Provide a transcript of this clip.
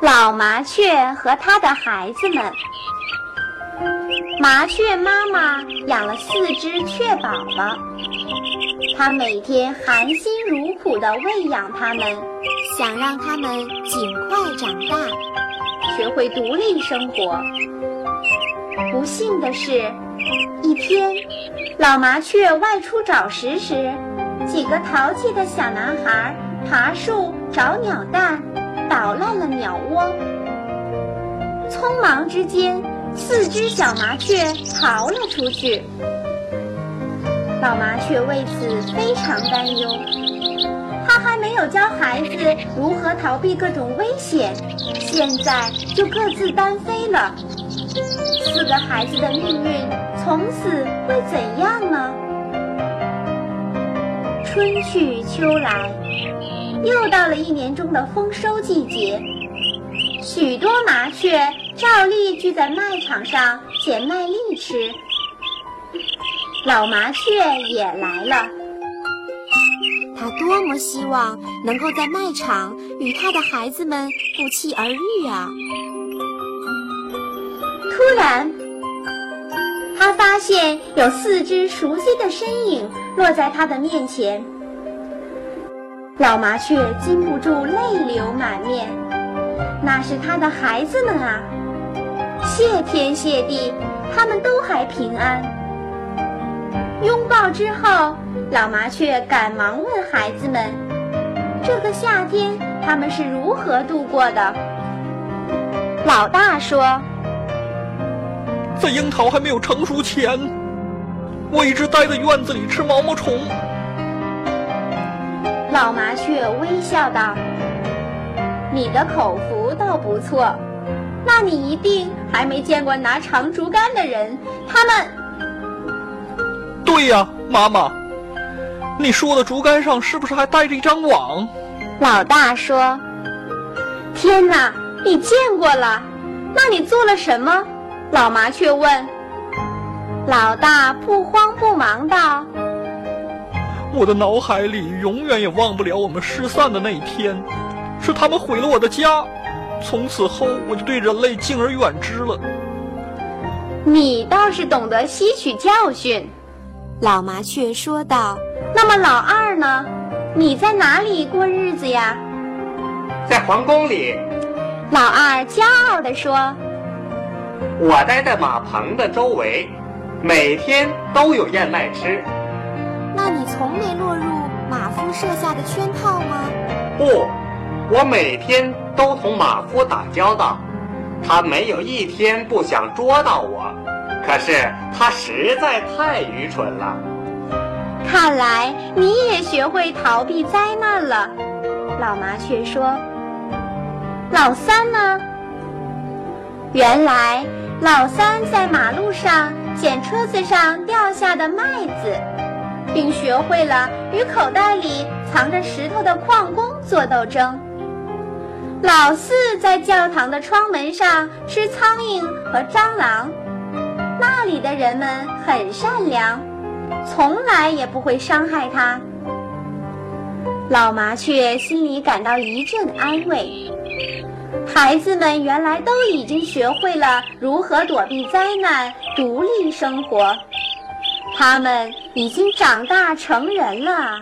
老麻雀和它的孩子们。麻雀妈妈养了四只雀宝宝，它每天含辛茹苦地喂养它们，想让它们尽快长大，学会独立生活。不幸的是，一天，老麻雀外出找食时，几个淘气的小男孩爬树找鸟蛋，捣烂了鸟窝。匆忙之间。四只小麻雀逃了出去，老麻雀为此非常担忧。它还没有教孩子如何逃避各种危险，现在就各自单飞了。四个孩子的命运从此会怎样呢？春去秋来，又到了一年中的丰收季节，许多麻雀。照例聚在麦场上捡麦粒吃，老麻雀也来了。它多么希望能够在麦场与它的孩子们不期而遇啊！突然，它发现有四只熟悉的身影落在它的面前，老麻雀禁不住泪流满面。那是它的孩子们啊！谢天谢地，他们都还平安。拥抱之后，老麻雀赶忙问孩子们：“这个夏天他们是如何度过的？”老大说：“在樱桃还没有成熟前，我一直待在院子里吃毛毛虫。”老麻雀微笑道：“你的口福倒不错。”那你一定还没见过拿长竹竿的人，他们。对呀，妈妈，你说的竹竿上是不是还带着一张网？老大说：“天哪，你见过了？那你做了什么？”老麻雀问。老大不慌不忙道：“我的脑海里永远也忘不了我们失散的那一天，是他们毁了我的家。”从此后，我就对人类敬而远之了。你倒是懂得吸取教训，老麻雀说道。那么老二呢？你在哪里过日子呀？在皇宫里。老二骄傲地说。我待在马棚的周围，每天都有燕麦吃。那你从没落入马夫设下的圈套吗？不。我每天都同马夫打交道，他没有一天不想捉到我，可是他实在太愚蠢了。看来你也学会逃避灾难了，老麻雀说。老三呢？原来老三在马路上捡车子上掉下的麦子，并学会了与口袋里藏着石头的矿工做斗争。老四在教堂的窗门上吃苍蝇和蟑螂，那里的人们很善良，从来也不会伤害他。老麻雀心里感到一阵安慰，孩子们原来都已经学会了如何躲避灾难、独立生活，他们已经长大成人了。